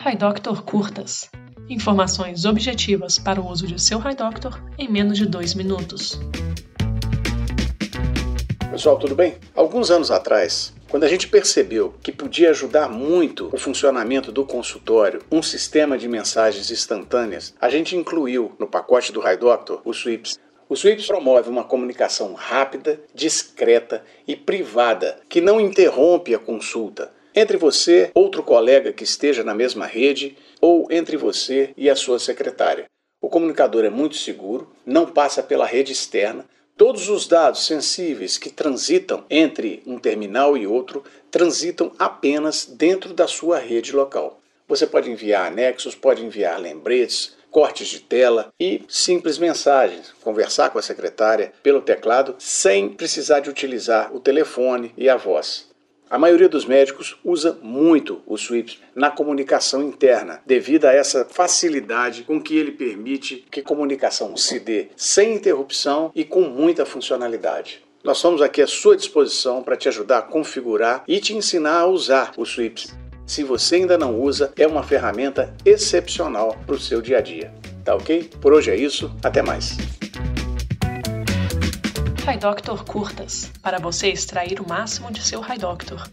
HiDoctor Curtas. Informações objetivas para o uso de seu HiDoctor em menos de dois minutos. Pessoal, tudo bem? Alguns anos atrás, quando a gente percebeu que podia ajudar muito o funcionamento do consultório um sistema de mensagens instantâneas, a gente incluiu no pacote do HiDoctor o Sweeps. O Sweeps promove uma comunicação rápida, discreta e privada que não interrompe a consulta entre você, outro colega que esteja na mesma rede ou entre você e a sua secretária. O comunicador é muito seguro, não passa pela rede externa. Todos os dados sensíveis que transitam entre um terminal e outro transitam apenas dentro da sua rede local. Você pode enviar anexos, pode enviar lembretes, cortes de tela e simples mensagens, conversar com a secretária pelo teclado sem precisar de utilizar o telefone e a voz. A maioria dos médicos usa muito o SWIPS na comunicação interna, devido a essa facilidade com que ele permite que a comunicação se dê sem interrupção e com muita funcionalidade. Nós estamos aqui à sua disposição para te ajudar a configurar e te ensinar a usar o SWIPS. Se você ainda não usa, é uma ferramenta excepcional para o seu dia a dia. Tá ok? Por hoje é isso, até mais. HiDoctor Curtas para você extrair o máximo de seu HiDoctor.